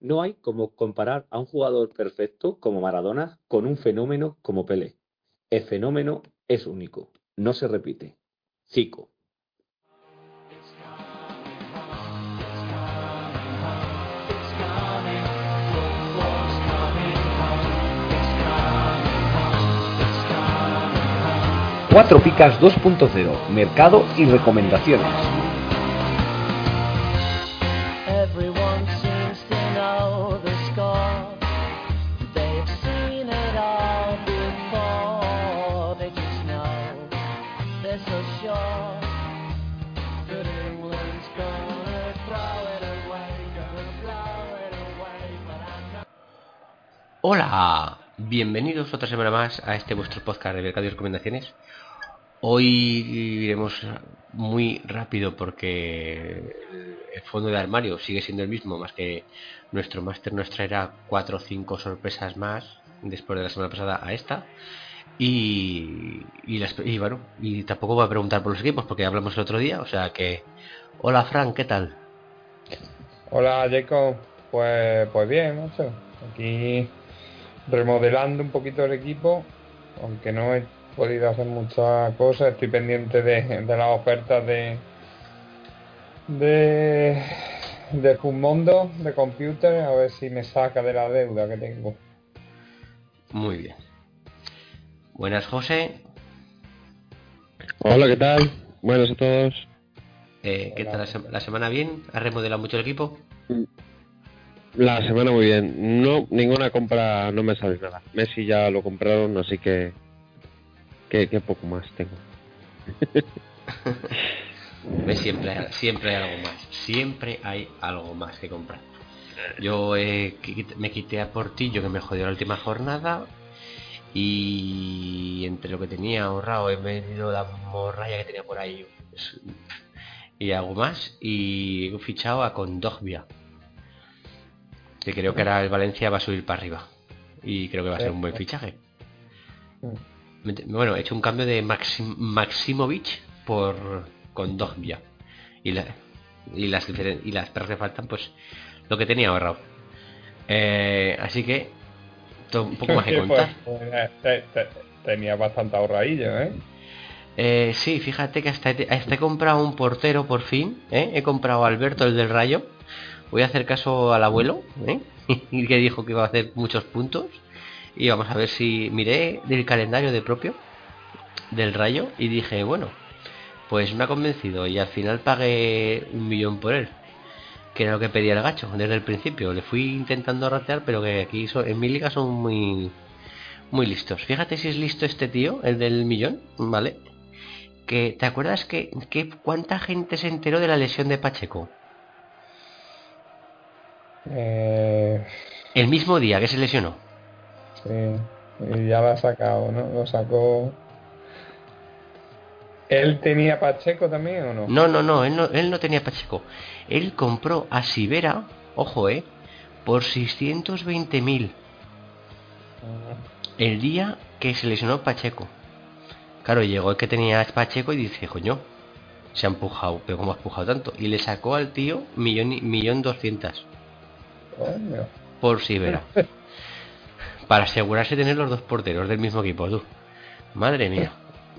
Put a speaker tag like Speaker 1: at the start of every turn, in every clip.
Speaker 1: No hay como comparar a un jugador perfecto como Maradona con un fenómeno como Pelé. El fenómeno es único, no se repite. Zico.
Speaker 2: Cuatro Picas 2.0, mercado y recomendaciones.
Speaker 3: Hola, bienvenidos otra semana más a este vuestro podcast de mercado y recomendaciones. Hoy iremos muy rápido porque el fondo de armario sigue siendo el mismo, más que nuestro máster nos traerá cuatro o cinco sorpresas más después de la semana pasada a esta. Y, y, y bueno, y tampoco voy a preguntar por los equipos porque hablamos el otro día, o sea que... Hola Frank, ¿qué tal?
Speaker 4: Hola Jacob, pues, pues bien, macho. Aquí remodelando un poquito el equipo, aunque no he podido hacer muchas cosas, estoy pendiente de, de las ofertas de de de Fumondo, de Computer, a ver si me saca de la deuda que tengo.
Speaker 3: Muy bien. Buenas José,
Speaker 5: Hola, ¿qué tal? Buenas a todos.
Speaker 3: Eh, ¿qué
Speaker 4: Hola.
Speaker 3: tal la, la semana bien? ¿Has remodelado mucho el equipo?
Speaker 5: La semana muy bien. No, ninguna compra no me sale nada. Messi ya lo compraron, así que que, que poco más tengo.
Speaker 3: Siempre, hay- siempre hay algo más. Siempre hay algo más que comprar. Yo eh, me quité a Portillo que me jodió la última jornada. Y entre lo que tenía ahorrado he vendido la morralla que tenía por ahí. pues, Y algo más. Y he fichado a Condogbia. Que creo que ahora el Valencia va a subir para arriba. Y creo que va a ser un buen fichaje. Me- Bueno, he hecho un cambio de Maxim Maximovic por Kondogbia. Y, la, y las y las perras que faltan, pues lo que tenía ahorrado. Eh, así que, un poco más que
Speaker 4: Pues,
Speaker 3: contar.
Speaker 4: pues, eh, te- tenía bastante ahorradillo, ¿eh?
Speaker 3: Eh, sí, fíjate que hasta he, hasta he comprado un portero por fin. ¿eh? He comprado a Alberto, el del Rayo. Voy a hacer caso al abuelo, ¿eh? que dijo que iba a hacer muchos puntos. Y vamos a ver si miré del calendario de propio del Rayo y dije, bueno, pues me ha convencido y al final pagué un millón por él. Que era lo que pedía el gacho desde el principio. Le fui intentando ratear, pero que aquí en mi liga son muy muy listos. Fíjate si es listo este tío, el del millón, ¿vale? Que ¿te acuerdas que, que cuánta gente se enteró de la lesión de Pacheco?
Speaker 4: Eh,
Speaker 3: El mismo día que se lesionó.
Speaker 4: Sí, y ya lo ha sacado, ¿no? Lo sacó. ¿Él tenía Pacheco también o no?
Speaker 3: No, no, no, él no, él no tenía Pacheco. Él compró a Sibera, ojo, eh, por 620.000
Speaker 4: Ah,
Speaker 3: el día que se lesionó Pacheco. Claro, llegó el que tenía Pacheco y dice, coño, se ha empujado, pero ¿cómo ha empujado tanto? Y le sacó al tío millón, y- millón doscientas por Sibera. Para asegurarse de tener los dos porteros del mismo equipo, tú. Madre mía.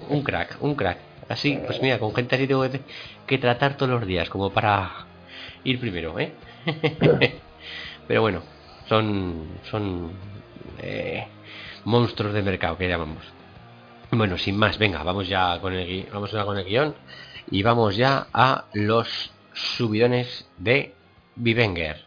Speaker 3: Un crack, un crack. Así, pues mira, con gente así tengo que, tratar todos los días, como para ir primero, ¿eh? Pero bueno, son, son eh, monstruos de mercado que llamamos. Bueno, sin más, venga, vamos ya con el, vamos ya con el guion y vamos ya a los subidones de Vivenger.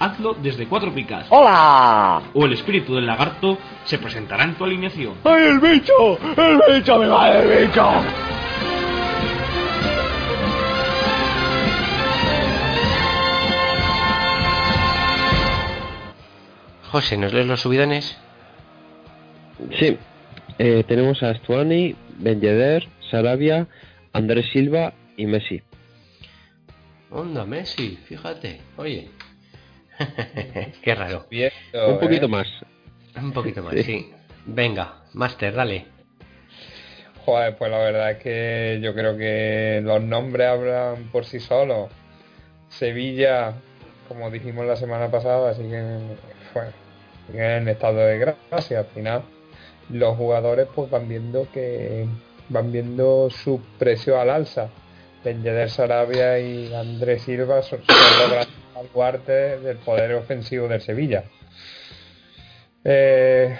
Speaker 6: hazlo desde cuatro picas.
Speaker 2: ¡Hola!
Speaker 6: O el espíritu del lagarto se presentará en tu alineación.
Speaker 2: ¡Ay, el bicho! ¡El bicho! ¡Me va el bicho!
Speaker 3: José, ¿nos lees los subidones?
Speaker 5: Sí, eh, tenemos a Stuani, Ben Yedder, Sarabia, Andrés Silva y Messi.
Speaker 3: Onda, Messi, fíjate. Oye. Qué raro.
Speaker 5: Un poquito
Speaker 4: ¿eh?
Speaker 5: más.
Speaker 3: Un poquito más,
Speaker 5: Sí.
Speaker 3: sí. Venga, Master, dale.
Speaker 4: Joder, pues la verdad es que yo creo que los nombres hablan por sí solos. Sevilla, como dijimos la semana pasada, siguen, bueno, siguen en estado de gracia. Al final, los jugadores pues van viendo que van viendo su precio al alza. Ben Yedder Sarabia y Andrés Silva son, son los grandes baluartes del poder ofensivo del Sevilla. Eh,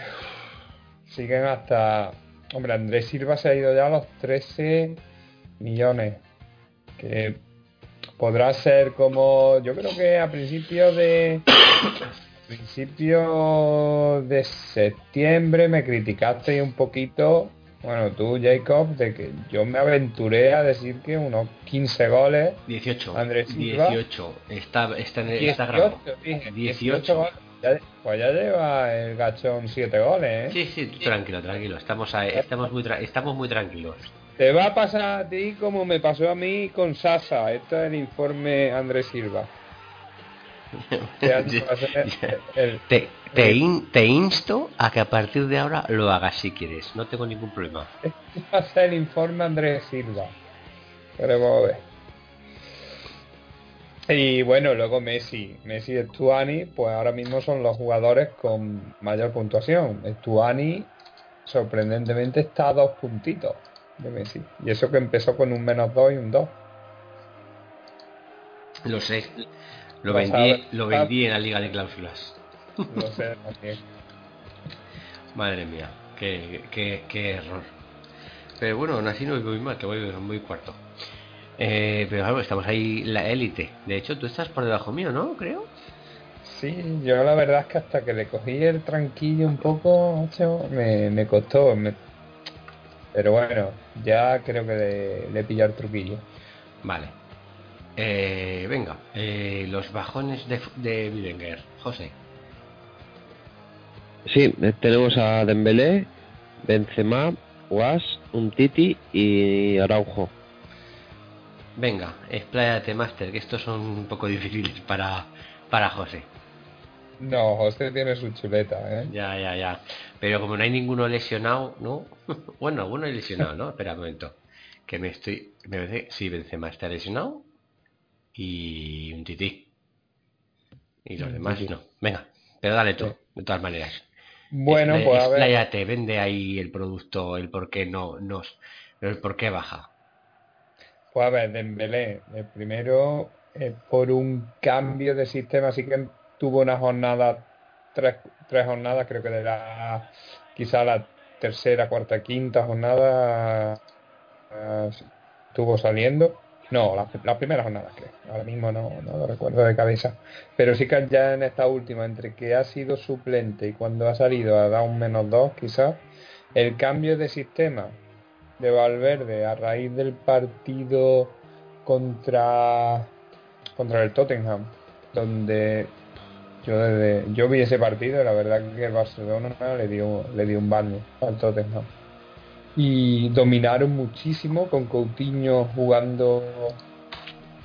Speaker 4: siguen hasta Hombre, Andrés Silva se ha ido ya a los 13 millones. Que podrá ser como. Yo creo que a principios de. a de septiembre me criticaste un poquito. Bueno, tú, Jacob, de que yo me aventuré a decir que unos 15 goles.
Speaker 3: 18.
Speaker 4: Andrés Silva.
Speaker 3: 18. Está, está, en el-
Speaker 4: 18,
Speaker 3: está grabado.
Speaker 4: dije,
Speaker 3: 18.
Speaker 4: goles. Ya- pues ya lleva el gachón 7 goles, ¿eh?
Speaker 3: Sí, sí, tranquilo, tranquilo. Estamos, a- estamos, muy, tra- estamos muy tranquilos.
Speaker 4: Te va a pasar a ti como me pasó a mí con Sasa. Esto es el informe Andrés Silva.
Speaker 3: Te, te, in- te insto a que a partir de ahora lo hagas si quieres. No tengo ningún problema.
Speaker 4: este va a ser el informe Andrés Silva. Queremos ver. Y bueno, luego Messi. Messi y Stuani, pues ahora mismo son los jugadores con mayor puntuación. Stuani, sorprendentemente, está a dos puntitos de Messi. Y eso que empezó con un menos dos y un dos.
Speaker 3: Lo sé. Lo vendí, lo vendí en la liga de cláusulas.
Speaker 4: No sé también.
Speaker 3: Madre mía, qué, qué, qué error. Pero bueno, aún así no voy muy mal, que voy muy cuarto. Eh, pero claro, estamos ahí la élite. De hecho, tú estás por debajo mío, ¿no? Creo.
Speaker 4: Sí, yo la verdad es que hasta que le cogí el tranquillo un poco, me, me costó. me- Pero bueno, ya creo que le, le he pillado el truquillo.
Speaker 3: Vale. Eh, venga, eh, los bajones de, de Bidenger. José.
Speaker 5: Sí, eh, tenemos a Dembélé, Benzema, Was, Umtiti y Araujo.
Speaker 3: Venga, expláyate, Master, que estos son un poco difíciles para, para José.
Speaker 4: No, José tiene su chuleta, ¿eh?
Speaker 3: Ya, ya, ya. Pero como no hay ninguno lesionado, ¿no? bueno, alguno lesionado, ¿no? Espera un momento. Que me estoy... Me parece... Sí, Benzema está lesionado. Y un tití. Y los demás
Speaker 4: tití.
Speaker 3: no. Venga, pero dale tú,
Speaker 4: Sí.
Speaker 3: de todas maneras.
Speaker 4: Bueno, pues a ver.
Speaker 3: expláyate, vende ahí el producto, el por qué no, nos, el por qué baja.
Speaker 4: Pues a ver, Dembélé, el primero, eh, por un cambio de sistema, así que tuvo una jornada, tres, tres jornadas, creo que de la, quizá la tercera, cuarta, quinta jornada eh, estuvo saliendo. No, la, la primera jornada, creo. Ahora mismo no, no lo recuerdo de cabeza. Pero sí que ya en esta última, entre que ha sido suplente y cuando ha salido ha dado un menos dos, quizás, el cambio de sistema de Valverde a raíz del partido contra contra el Tottenham donde yo desde yo vi ese partido la verdad que el Barcelona le dio le dio un baño al Tottenham y dominaron muchísimo con Coutinho jugando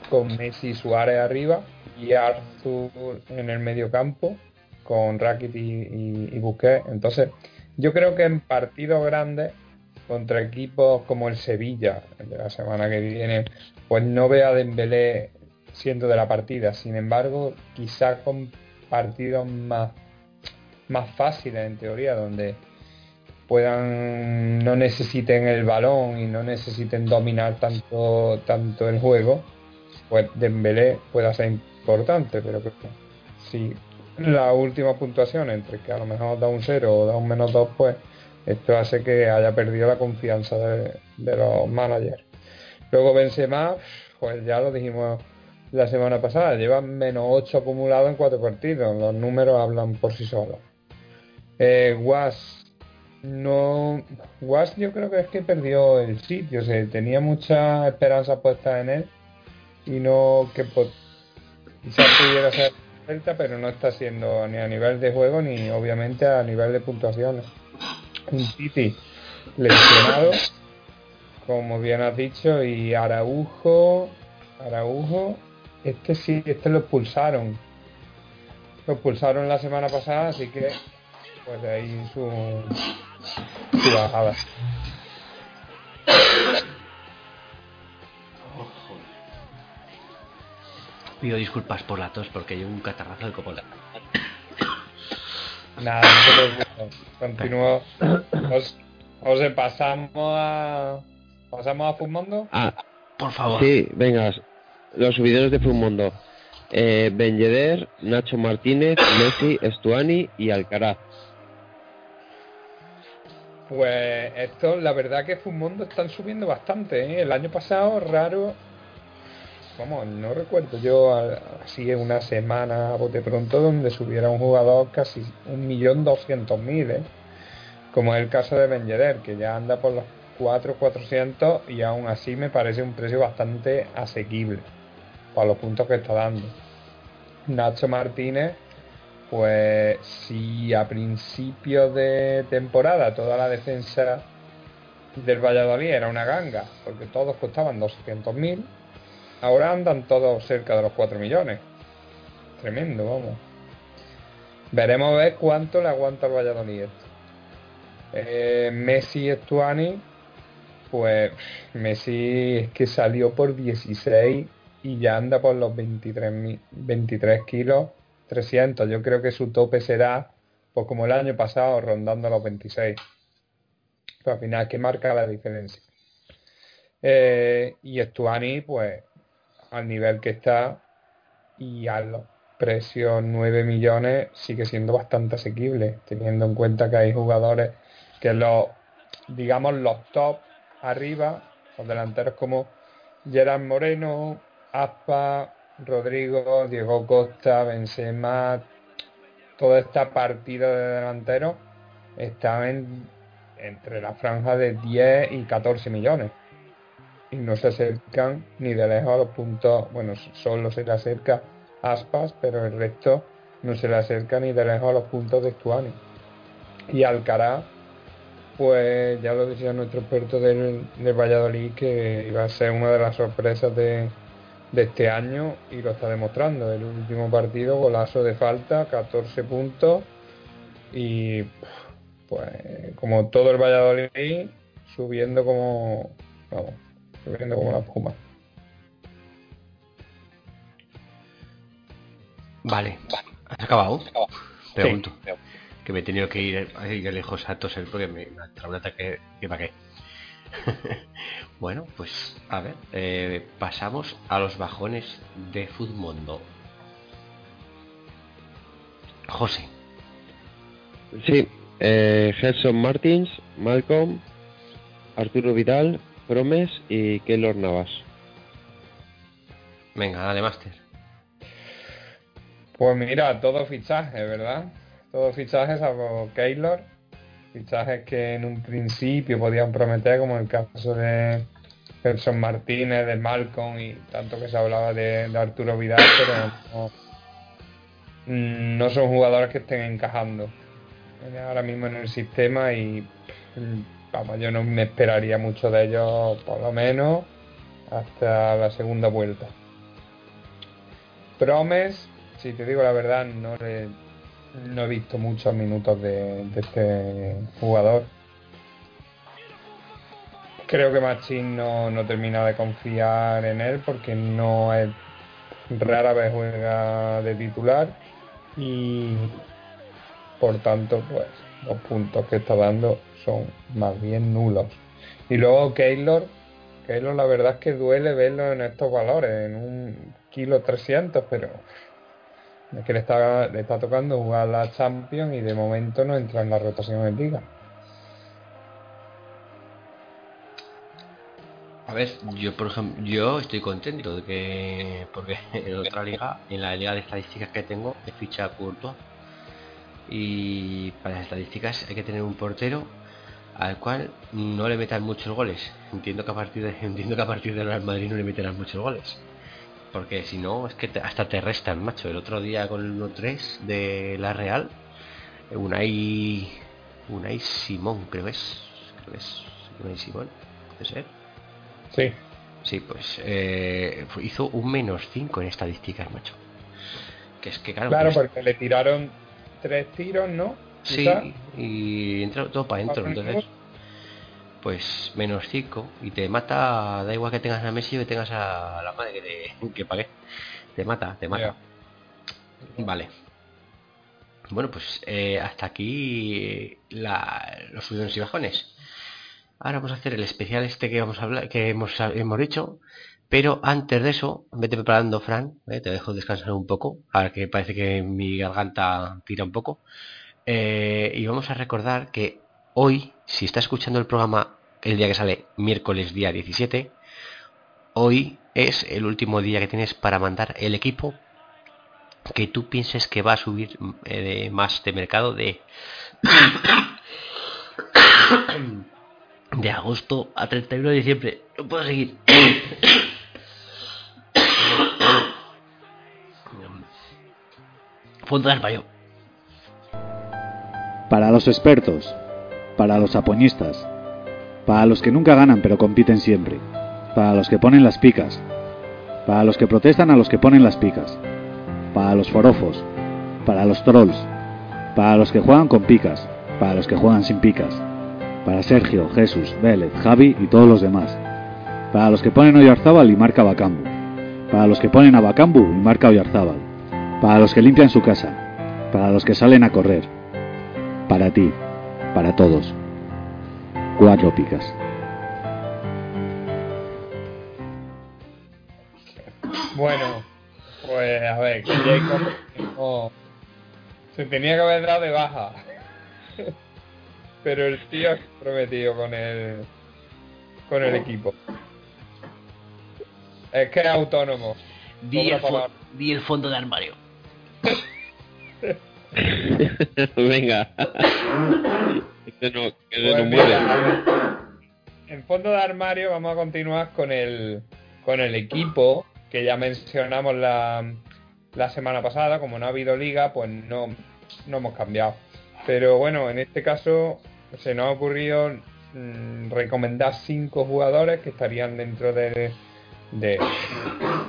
Speaker 4: con Messi y Suárez arriba y Arthur en el medio campo con Rakitic y, y, Busquets entonces yo creo que en partidos grandes contra equipos como el Sevilla de la semana que viene, pues no veo a Dembélé siendo de la partida. Sin embargo, quizá con partidos más, más fáciles en teoría, donde puedan no necesiten el balón y no necesiten dominar tanto tanto el juego, pues Dembélé pueda ser importante, pero que si la última puntuación entre que a lo mejor da un 0 o da un menos 2, pues esto hace que haya perdido la confianza de, los managers. Luego Benzema, pues ya lo dijimos la semana pasada. Lleva menos 8 acumulados en 4 partidos. Los números hablan por sí solos. Eh, Was no. Was yo creo que es que perdió el sitio. O sea, tenía mucha esperanza puesta en él. Y no que po- quizás pudiera ser Celta, pero no está siendo ni a nivel de juego ni obviamente a nivel de puntuaciones. Un City lesionado, como bien has dicho, y Araujo, Araujo, este sí, este lo expulsaron. Lo expulsaron la semana pasada, así que pues de ahí su, su bajada.
Speaker 3: Pido disculpas por la tos porque llevo un catarrazo de copola.
Speaker 4: Nada, no. Continúo. Os, os pasamos a. Pasamos a Fumondo.
Speaker 5: Ah,
Speaker 3: Por favor.
Speaker 5: sí, venga, los subidores de Fumondo. Eh, Ben Yedder, Nacho Martínez, Messi, Estuani y Alcaraz.
Speaker 4: Pues esto, la verdad que Fumondo están subiendo bastante. ¿eh? El año pasado, raro. Vamos, no recuerdo yo así en una semana a bote pronto donde subiera un jugador casi un millón doscientos mil, ¿eh? como es el caso de Ben Yedder, que ya anda por los 4 400 y aún así me parece un precio bastante asequible para los puntos que está dando. Nacho Martínez, pues si a principios de temporada toda la defensa del Valladolid era una ganga, porque todos costaban 200.000, ahora andan todos cerca de los 4 millones. Tremendo, vamos. Veremos a ver cuánto le aguanta el Valladolid. Eh, Messi y Stuani, pues Messi es que salió por 16 y ya anda por los 23, mi- 23 kilos 300. Yo creo que su tope será, pues como el año pasado, rondando los 26. Pero al final, ¿qué marca la diferencia? Eh, y Stuani, pues al nivel que está y a los precios 9 millones sigue siendo bastante asequible, teniendo en cuenta que hay jugadores que los, digamos, los top arriba, los delanteros como Gerard Moreno, Aspa, Rodrigo, Diego Costa, Benzema, toda esta partida de delanteros está en, entre la franja de 10 y 14 millones y no se acercan ni de lejos a los puntos, bueno, solo se le acerca Aspas, pero el resto no se le acerca ni de lejos a los puntos de Stuani. Y Alcaraz, pues ya lo decía nuestro experto del, del Valladolid que iba a ser una de las sorpresas de, de este año y lo está demostrando. El último partido, golazo de falta, 14 puntos y pues como todo el Valladolid subiendo como vamos, subiendo como la espuma.
Speaker 3: Vale. ¿Has acabado? Pregunto. Que me he tenido que ir ahí lejos a toser porque me ha entrado un ataque que para qué. bueno, pues a ver, eh, pasamos a los bajones de Futmundo. José,
Speaker 5: Sí, eh, Gerson Martins, Malcolm, Arturo Vidal, Promes y Keylor Navas.
Speaker 3: venga, dale máster.
Speaker 4: Pues mira, todo fichaje, ¿verdad? Todos fichajes salvo Keylor. Fichajes que en un principio podían prometer, como el caso de Gerson Martínez, de Malcolm y tanto que se hablaba de, Arturo Vidal, pero no, no son jugadores que estén encajando eh, ahora mismo en el sistema y vamos, yo no me esperaría mucho de ellos, por lo menos, hasta la segunda vuelta. Promes, si te digo la verdad, no, le- no he visto muchos minutos de, de este jugador. Creo que Machín no, no termina de confiar en él porque no es rara vez juega de titular y por tanto pues los puntos que está dando son más bien nulos. Y luego Keylor, Keylor la verdad es que duele verlo en estos valores, en un kilo 300, pero es que le está, le está tocando jugar la Champions y de momento no entra en la rotación en Liga.
Speaker 3: ver, yo por ejemplo, yo estoy contento de que porque en otra liga, en la liga de estadísticas que tengo, he ficha a Courtois. Y para las estadísticas hay que tener un portero al cual no le metan muchos goles. Entiendo que a partir de entiendo que a partir del Real Madrid no le meterán muchos goles. Porque si no, es que te- hasta te restan, macho. El otro día con el 1-3 de la Real, Unai Unai Simón, creo es. Creo que es Unai Simón, puede ser.
Speaker 4: Sí.
Speaker 3: Sí, pues eh, hizo un menos 5 en estadísticas, macho. Que es que claro,
Speaker 4: Claro, porque le tiraron tres tiros, ¿no?
Speaker 3: sí,
Speaker 4: Quizá.
Speaker 3: y entra todo para adentro, entonces pues menos 5 y te mata, da igual que tengas a Messi o que tengas a la madre que, te, que pagué. Te mata, te mata. Vale. Bueno, pues eh, hasta aquí la- los subidones y bajones. Ahora vamos a hacer el especial este que vamos a hablar, que hemos, hemos dicho. Pero antes de eso, vete preparando, Fran. ¿eh? Te dejo descansar un poco. Ahora que parece que mi garganta tira un poco. Eh, y vamos a recordar que hoy, si está escuchando el programa el día que sale, miércoles día 17, hoy es el último día que tienes para mandar el equipo que tú pienses que va a subir eh, más de mercado de de agosto a 31 de diciembre. No puedo seguir. Fondo de.
Speaker 7: Para los expertos, para los apoñistas, para los que nunca ganan pero compiten siempre, para los que ponen las picas, para los que protestan a los que ponen las picas, para los forofos, para los trolls, para los que juegan con picas, para los que juegan sin picas, para Sergio, Jesús, Vélez, Javi y todos los demás, para los que ponen Oyarzábal y marca Bacambu, para los que ponen a Bacambu y marca Oyarzábal, para los que limpian su casa, para los que salen a correr, para ti, para todos. Cuatro picas.
Speaker 4: Bueno, pues a ver, que Jacob se tenía que haber dado de baja. Pero el tío es prometido con el con el equipo. Es que es autónomo.
Speaker 3: Di el, di el fondo de armario.
Speaker 5: Venga. que no, que se
Speaker 4: Pues
Speaker 5: nos
Speaker 4: mira,
Speaker 5: mueve.
Speaker 4: En fondo de armario vamos a continuar con el con el equipo que ya mencionamos la, la semana pasada. Como no ha habido liga, pues no, no hemos cambiado. Pero bueno, en este caso se nos ha ocurrido mm, recomendar cinco jugadores que estarían dentro de, de-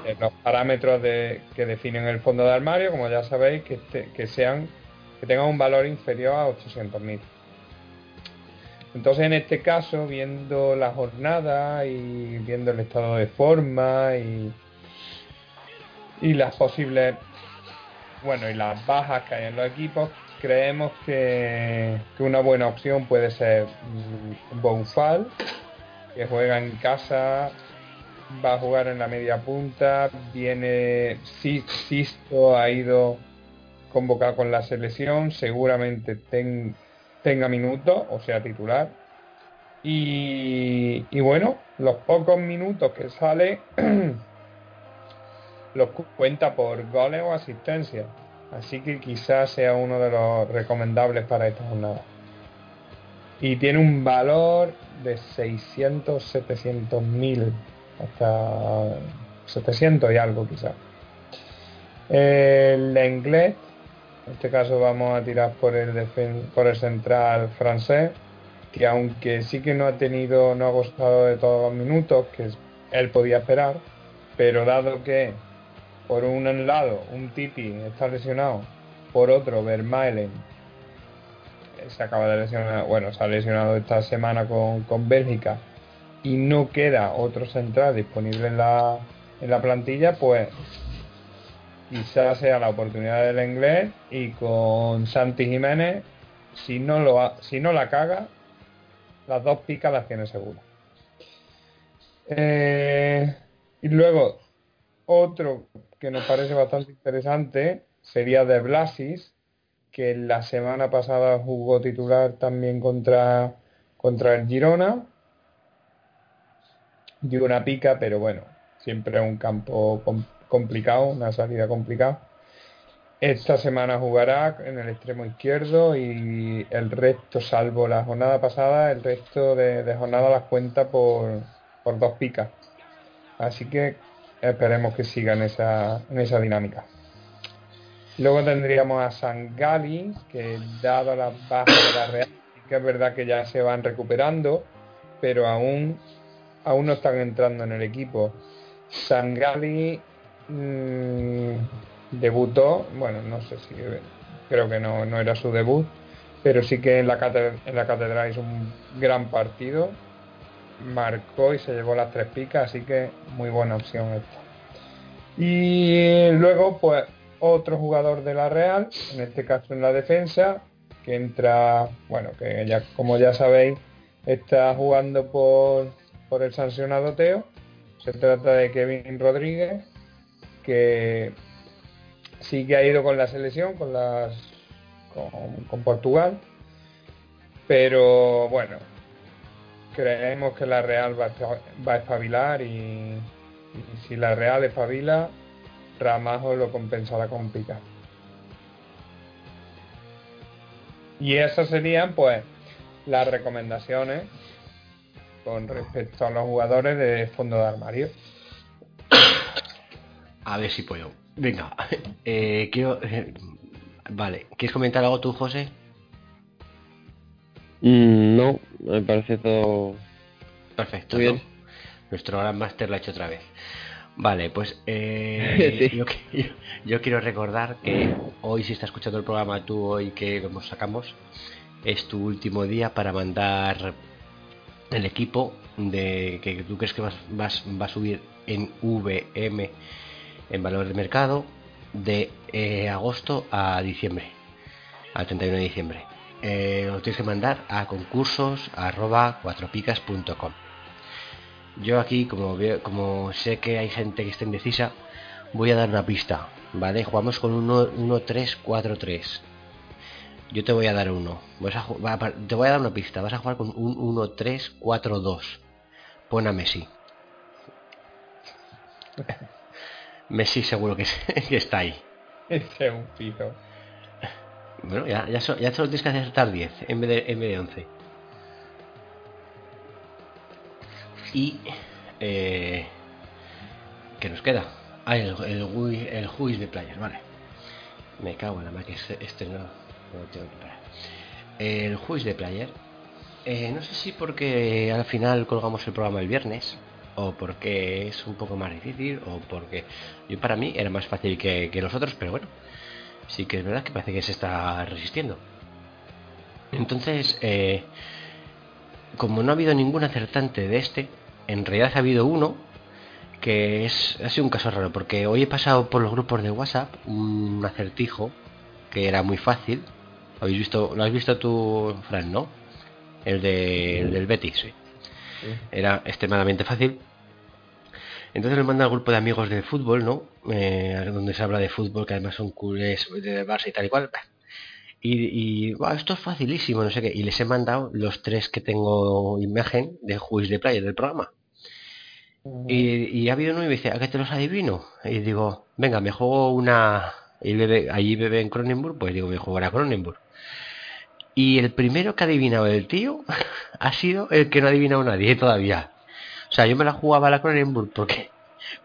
Speaker 4: de los parámetros de, que definen el fondo de armario, como ya sabéis, que, este- que sean que tengan un valor inferior a 800.000. Entonces, en este caso, viendo la jornada y viendo el estado de forma y, y las posibles, bueno, y las bajas que hay en los equipos, creemos que, que una buena opción puede ser mm, Boufal, que juega en casa, va a jugar en la media punta, viene, Si- Sisto ha ido convocado con la selección, seguramente ten- tenga minutos, o sea, titular. Y, bueno, los pocos minutos que sale los cu- cuenta por goles o asistencia. Así que quizás sea uno de los recomendables para esta jornada. Y tiene un valor de 600, 700 mil, hasta 700 y algo quizás. El inglés, en este caso vamos a tirar por el, por el central francés, que aunque sí que no ha tenido, no ha gozado de todos los minutos que él podía esperar, pero dado que por un lado un Titi está lesionado, por otro Vermaelen se acaba de lesionar, bueno, se ha lesionado esta semana con, con Bélgica y no queda otro central disponible en la, en la plantilla, pues quizás sea la oportunidad del inglés y con Santi Jiménez, si no, lo si no la caga, las dos picas las tiene seguras. Eh, y luego, otro que nos parece bastante interesante sería de Blasis, que la semana pasada jugó titular también contra, contra el Girona. Y una pica, pero bueno, siempre un campo com- complicado, una salida complicada. Esta semana jugará en el extremo izquierdo y el resto, salvo la jornada pasada, el resto de, de jornada las cuenta por, por dos picas. Así que esperemos que siga en esa, en esa dinámica. Luego tendríamos a Sangali, que dado las bajas de la Real, que es verdad que ya se van recuperando, pero aún, aún no están entrando en el equipo. Sangali mm, debutó, bueno, no sé si creo que no, no era su debut, pero sí que en la, cate- en la catedral hizo un gran partido, marcó y se llevó las tres picas, así que muy buena opción esta. Y luego, pues, otro jugador de la Real, en este caso en la defensa, que entra, bueno, que ya, como ya sabéis, está jugando por, por el sancionado Teo. Se trata de Kevin Rodríguez, que sí que ha ido con la selección, con las con, Portugal, pero bueno, creemos que la Real va a, va a espabilar y, y si la Real espabila, Ramajo lo compensará con pica. Y esas serían pues las recomendaciones con respecto a los jugadores de fondo de armario.
Speaker 3: A ver si puedo. Venga, eh, quiero... eh, vale, ¿quieres comentar algo tú, José?
Speaker 5: Mm, no, me parece todo
Speaker 3: Perfecto,
Speaker 5: Muy
Speaker 3: ¿no?
Speaker 5: bien.
Speaker 3: Nuestro gran máster lo ha hecho otra vez. Vale, pues eh,
Speaker 5: Sí.
Speaker 3: yo, qui- yo- yo quiero recordar que hoy, si estás escuchando el programa tú hoy que lo sacamos, es tu último día para mandar el equipo de que tú crees que vas, vas- va a subir en VM en valor de mercado de eh, agosto a diciembre, al 31 de diciembre. Eh, lo tienes que mandar a concursos arroba cuatropicas.com. Yo aquí, como veo, como sé que hay gente que está indecisa, voy a dar una pista, ¿vale? Jugamos con 1-3-4-3. Yo te voy a dar uno. Vas a va te voy a dar una pista. Vas a jugar con un 1-3-4-2. Pon a Messi. Messi seguro que, es- que está ahí.
Speaker 4: Ese es un fijo.
Speaker 3: Bueno, ya, ya, so- ya solo tienes que acertar 10 en vez de, en vez de 11. Y... Eh, ¿Qué nos queda? Ah, el, el, Wii- el juiz de players, vale. Me cago en la máquina, este, este no, El juiz de player. eh, no sé si porque al final colgamos el programa el viernes, o porque es un poco más difícil, o porque yo para mí era más fácil que, que los otros, pero bueno, sí que es verdad que parece que se está resistiendo. Entonces, eh, como no ha habido ningún acertante de este, en realidad ha habido uno que es ha sido un caso raro porque hoy he pasado por los grupos de WhatsApp un acertijo que era muy fácil. ¿Habéis visto? ¿Lo has visto tú, Fran, no? El, de, el del Betis.
Speaker 4: Sí.
Speaker 3: Era extremadamente fácil. Entonces lo manda al grupo de amigos de fútbol, ¿no? Eh, donde se habla de fútbol, que además son culés de Barça y tal y cual. Y, y "Buah, esto es facilísimo, no sé qué. Y les he mandado los tres que tengo imagen de juiz de player del programa. Y, y ha habido uno y me dice, ¿a qué te los adivino? Y digo, venga, me juego una... Y bebe, allí bebe en Cronenburg, pues digo, me juego a Cronenburg. Y el primero que ha adivinado el tío ha sido el que no ha adivinado nadie todavía. O sea, yo me la jugaba a la Cronenburg porque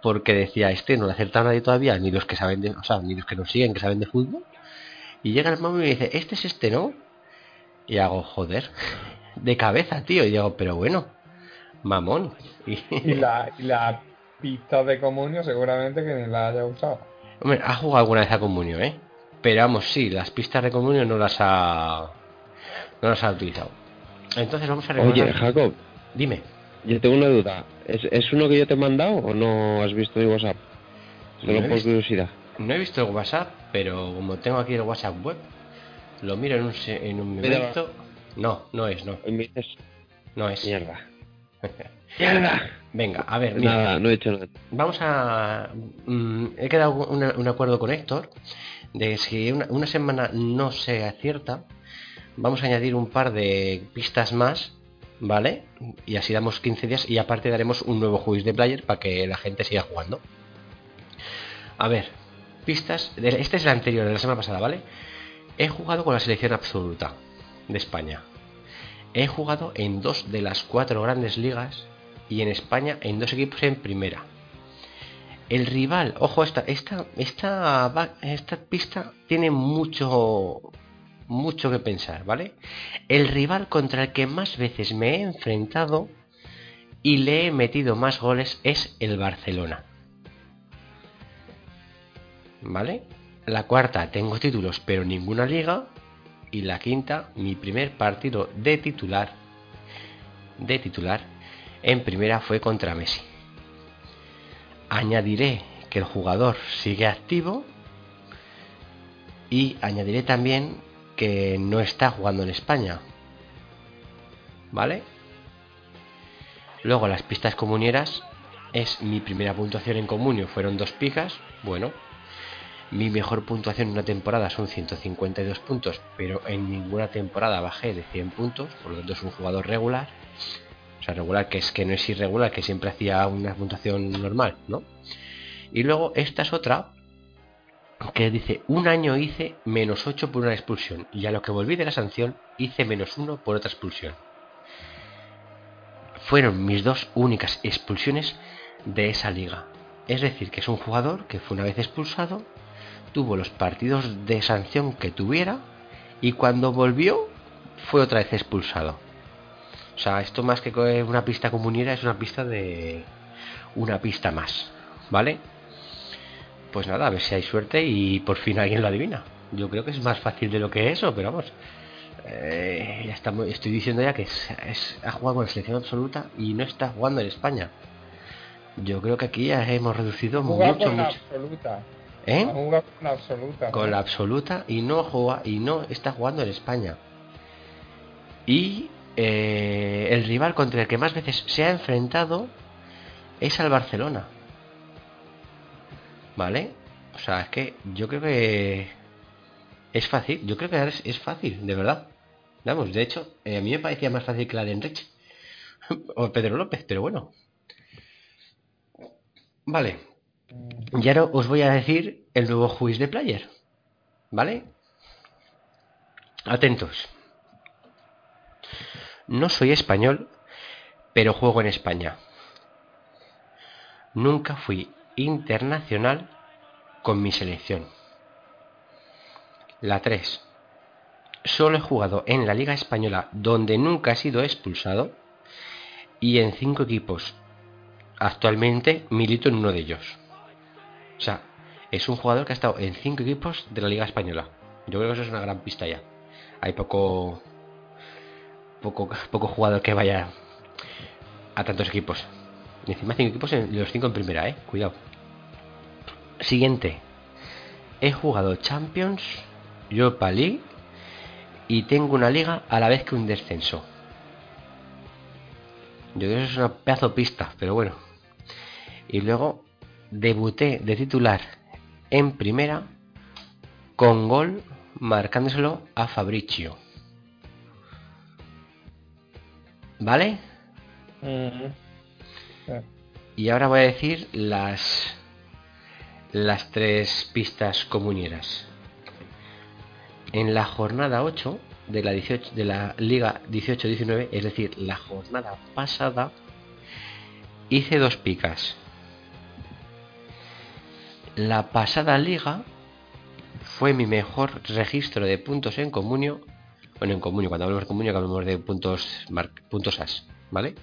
Speaker 3: porque decía, este no le ha acertado nadie todavía, ni los que saben de, o sea, ni los que nos siguen que saben de fútbol. Y llega el mamá y me dice, este es este, ¿no? Y hago, joder, de cabeza, tío. Y digo, pero bueno, mamón. Y,
Speaker 4: Y la, y la pista de comunio seguramente que ni la haya usado.
Speaker 3: Hombre, ha jugado alguna vez a Comunio, ¿eh? Pero vamos, sí, las pistas de Comunio no las ha. No las ha utilizado. Entonces vamos a recordar.
Speaker 5: Oye, Jacob,
Speaker 3: Dime.
Speaker 5: yo tengo una duda. ¿Es, ¿Es uno que yo te he mandado o no has visto mi WhatsApp? Solo
Speaker 3: No
Speaker 5: por curiosidad.
Speaker 3: No he visto el WhatsApp, pero como tengo aquí el WhatsApp web, lo miro en un, en un momento. No, no es, no. No es.
Speaker 5: mierda. ¡Mierda!
Speaker 3: Venga, a ver, mira.
Speaker 5: Nada, no he hecho nada.
Speaker 3: Vamos a. mm, he quedado una- un acuerdo con Héctor de si una, una semana no se acierta, vamos a añadir un par de pistas más ¿vale? Y así damos 15 días y aparte daremos un nuevo juice de player para que la gente siga jugando. A ver, pistas. Este es el anterior, de la semana pasada, ¿vale? He jugado con la selección absoluta de España. He jugado en dos de las cuatro grandes ligas y en España en dos equipos en primera. El rival, ojo, esta, esta, esta, esta pista tiene mucho, mucho que pensar, ¿vale? El rival contra el que más veces me he enfrentado y le he metido más goles es el Barcelona. ¿Vale? La cuarta, tengo títulos, pero ninguna liga. Y la quinta, mi primer partido de titular, de titular, en primera fue contra Messi. Añadiré que el jugador sigue activo y añadiré también que no está jugando en España. ¿Vale? Luego las pistas comunieras es mi primera puntuación en comunio, fueron dos picas. Bueno, mi mejor puntuación en una temporada son 152 puntos, pero en ninguna temporada bajé de 100 puntos, por lo tanto es un jugador regular. O sea, regular que es que no es irregular, que siempre hacía una puntuación normal, ¿no? Y luego esta es otra que dice, un año hice menos 8 por una expulsión y a lo que volví de la sanción hice menos 1 por otra expulsión. Fueron mis dos únicas expulsiones de esa liga. Es decir, que es un jugador que fue una vez expulsado, tuvo los partidos de sanción que tuviera y cuando volvió fue otra vez expulsado. O sea, esto más que una pista comunera es una pista de una pista más, ¿vale? Pues nada, a ver si hay suerte y por fin alguien lo adivina. Yo creo que es más fácil de lo que eso, pero vamos. eh, ya estamos, estoy diciendo ya que es, es- ha jugado con la selección absoluta y no está jugando en España. Yo creo que aquí ya hemos reducido mucho,
Speaker 4: con la
Speaker 3: mucho.
Speaker 4: absoluta.
Speaker 3: ¿Eh?
Speaker 4: Con la absoluta.
Speaker 3: con la absoluta y no juega y no está jugando en España. Y eh, el rival contra el que más veces se ha enfrentado es al Barcelona. ¿Vale? O sea, es que yo creo que es fácil. Yo creo que es, fácil, de verdad. Vamos, de hecho, eh, a mí me parecía más fácil que la de Enrich o Pedro López, pero bueno. Vale. Y ahora os voy a decir el nuevo juice de player. ¿Vale? Atentos. No soy español, pero juego en España. Nunca fui internacional con mi selección. La 3. Solo he jugado en la Liga Española donde nunca he sido expulsado y en cinco equipos. Actualmente milito en uno de ellos. O sea, es un jugador que ha estado en cinco equipos de la Liga Española. Yo creo que eso es una gran pista ya. Hay poco, poco, poco jugador que vaya a tantos equipos. Encima cinco equipos en los cinco en primera, eh. Cuidado. Siguiente. He jugado Champions, Europa League y tengo una liga a la vez que un descenso. Yo creo que eso es una pedazo pista, pero bueno. Y luego debuté de titular en primera con gol marcándoselo a Fabricio. ¿Vale?
Speaker 4: Sí.
Speaker 3: Y ahora voy a decir las las tres pistas comunieras. En la jornada 8 de la 18 de la Liga 18-19, es decir, la jornada pasada hice dos picas. La pasada liga fue mi mejor registro de puntos en comunio. Bueno, en comunio, cuando hablamos de comunio, hablamos de puntos, puntos as, ¿vale?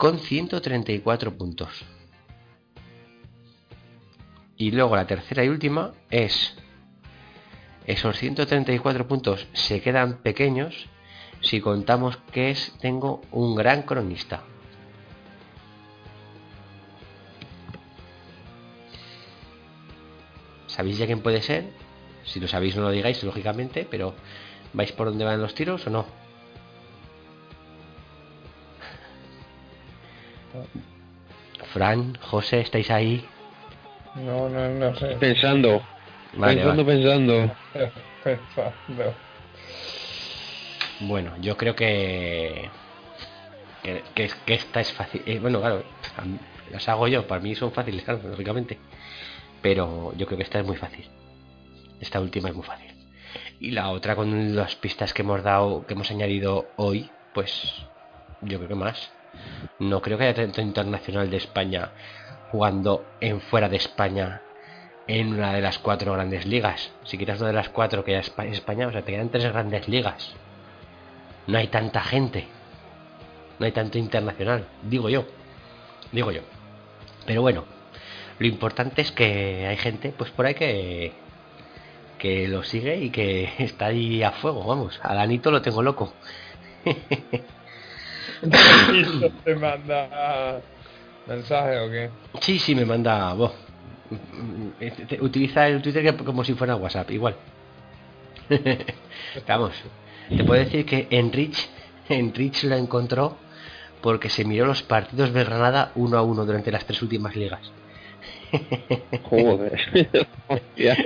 Speaker 3: Con 134 puntos. Y luego la tercera y última es. Esos 134 puntos se quedan pequeños si contamos que es tengo un gran cronista. ¿Sabéis ya quién puede ser? Si lo sabéis no lo digáis, lógicamente, pero ¿vais por dónde van los tiros o no? Fran, José, ¿estáis ahí?
Speaker 4: No, no, no sé.
Speaker 5: Pensando,
Speaker 3: Vale,
Speaker 5: pensando,
Speaker 3: vale.
Speaker 5: pensando.
Speaker 4: Pensando.
Speaker 3: Bueno, yo creo que Que, que, es- que esta es fácil. eh, bueno, claro, las hago yo, para mí son fáciles, claro, lógicamente. Pero yo creo que esta es muy fácil. Esta última es muy fácil. Y la otra con las pistas que hemos dado, que hemos añadido hoy, pues yo creo que más. No creo que haya tanto internacional de España jugando en fuera de España en una de las cuatro grandes ligas. Si quitas una de las cuatro que ya es Pa- España, o sea, te quedan tres grandes ligas. No hay tanta gente. No hay tanto internacional, digo yo. Digo yo. Pero bueno, lo importante es que hay gente pues por ahí que que lo sigue y que está ahí a fuego, vamos. A Danito lo tengo loco.
Speaker 4: ¿Y te manda mensaje o qué?
Speaker 3: Sí, sí, me manda. bo, Utiliza el Twitter como si fuera WhatsApp, igual. Vamos, te puedo decir que Enrich, Enrich lo encontró porque se miró los partidos de Granada uno a uno durante las tres últimas ligas.
Speaker 5: Joder.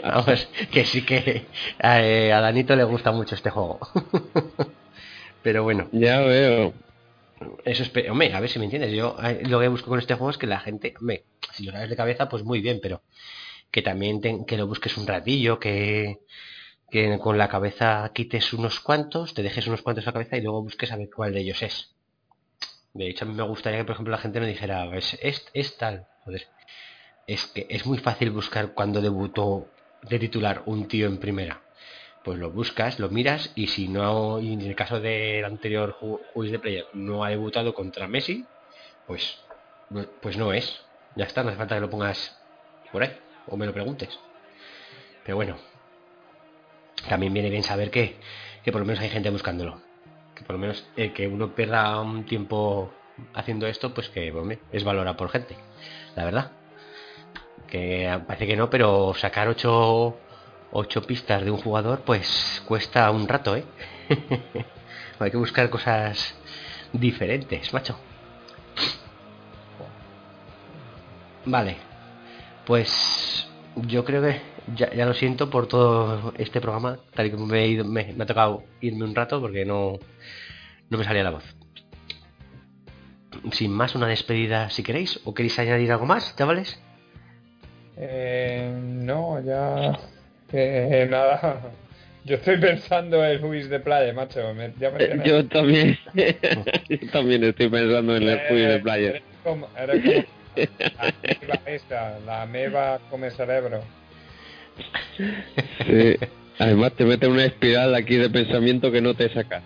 Speaker 3: Vamos, que sí que eh, a Danito le gusta mucho este juego. Pero bueno,
Speaker 5: Ya veo.
Speaker 3: Eso es. Hombre, a ver si me entiendes. Yo eh, lo que busco con este juego es que la gente. Hombre, si lo sabes de cabeza, pues muy bien, pero que también te- que lo busques un ratillo, que, con la cabeza quites unos cuantos, te dejes unos cuantos a la cabeza y luego busques a ver cuál de ellos es. De hecho, a mí me gustaría que, por ejemplo, la gente no dijera, es, es, es tal. Joder. Es que es muy fácil buscar cuando debutó de titular un tío en primera. Pues lo buscas, lo miras y si no, y en el caso del anterior ju- juez de player no ha debutado contra Messi, pues, pues no es. Ya está, no hace falta que lo pongas por ahí o me lo preguntes. Pero bueno, también viene bien saber que, que por lo menos hay gente buscándolo. Que por lo menos eh, que uno pierda un tiempo haciendo esto, pues que es valorado por gente. La verdad. Que parece que no, pero sacar ocho, ocho pistas de un jugador, pues cuesta un rato, ¿eh? hay que buscar cosas diferentes, macho. Vale. Pues yo creo que ya, ya lo siento por todo este programa, tal y como me he, ido- me, me ha tocado irme un rato porque no, no me salía la voz. Sin más, una despedida si queréis, o queréis añadir algo más, chavales.
Speaker 4: Eh, no, ya. Que nada. Yo estoy pensando en Luis de playa, macho. me- ya me
Speaker 5: Eh,
Speaker 4: tienes-
Speaker 5: Yo también. Yo también estoy pensando en el
Speaker 4: Eh,
Speaker 5: Puy de playa.
Speaker 4: Eres como, eres como la meba esa, la meba come cerebro.
Speaker 5: Sí. Además te mete una espiral aquí de pensamiento que no te saca.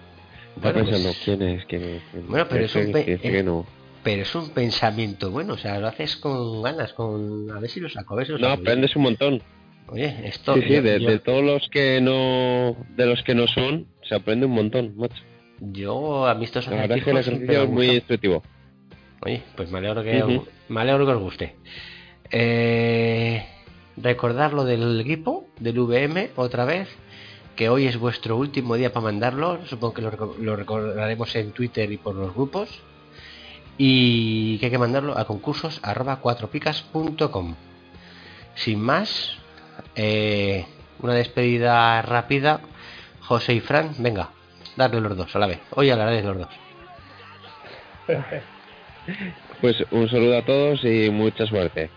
Speaker 5: Está
Speaker 3: Bueno, pues-
Speaker 5: pensando, ¿quién es? ¿Quién es? ¿Quién es?
Speaker 3: Bueno, pero es un
Speaker 5: que dice
Speaker 3: eh,
Speaker 5: que no.
Speaker 3: Pero es un pensamiento bueno, o sea, lo haces con ganas, con a ver si lo saco, a ver si lo
Speaker 5: No,
Speaker 3: saco.
Speaker 5: aprendes un montón.
Speaker 3: Oye, esto.
Speaker 5: Sí, sí,
Speaker 3: yo,
Speaker 5: de,
Speaker 3: yo-
Speaker 5: de todos los que no de los que no son, se aprende un montón, macho.
Speaker 3: yo a mí estos
Speaker 5: La verdad es que el ejercicio es muy instructivo.
Speaker 3: Oye, pues me alegro que, me alegro que os guste. Eh, recordar lo del equipo, del VM, otra vez, que hoy es vuestro último día para mandarlo. Supongo que lo, lo recordaremos en Twitter y por los grupos. Y que hay que mandarlo a concursos arroba cuatropicas.com. Sin más, eh, una despedida rápida. José y Fran, venga, darle los dos a la vez. Hoy hablaré de los dos.
Speaker 5: Pues un saludo a todos y mucha suerte.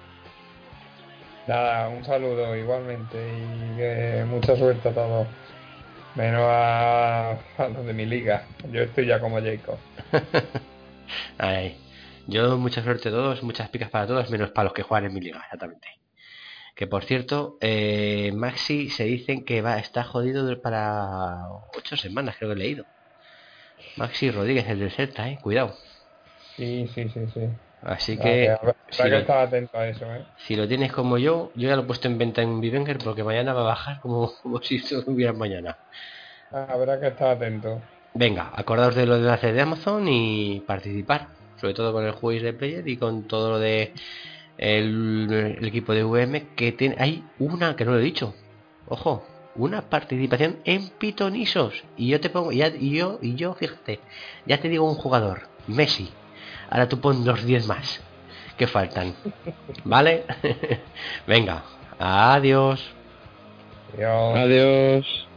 Speaker 4: Nada, un saludo igualmente y mucha suerte a todos. Menos a, a los de mi liga. Yo estoy ya como Jacob.
Speaker 3: Ay, yo mucha suerte a todos, muchas picas para todos, menos para los que juegan en mi liga, exactamente. Que por cierto, eh, Maxi se dicen que va está jodido para ocho semanas, creo que he leído. Maxi Rodríguez, el del Celta, eh, cuidado.
Speaker 4: Sí, sí, sí, sí.
Speaker 3: Así
Speaker 4: Ah,
Speaker 3: que si lo,
Speaker 4: estar atento a eso, ¿eh?
Speaker 3: si lo tienes como yo, yo ya lo he puesto en venta en Vivenger porque mañana va a bajar como, como si estuviera mañana.
Speaker 4: Habrá que estar atento.
Speaker 3: Venga, acordaos de los enlaces de Amazon y participar, sobre todo con el juez de player y con todo lo de el, el equipo de VM que tiene hay una que no lo he dicho. Ojo, una participación en pitonisos y yo te pongo ya y yo y yo fíjate, ya te digo un jugador, Messi. Ahora tú pon los 10 más que faltan. ¿Vale? Venga, adiós.
Speaker 4: Adiós.
Speaker 5: Adiós.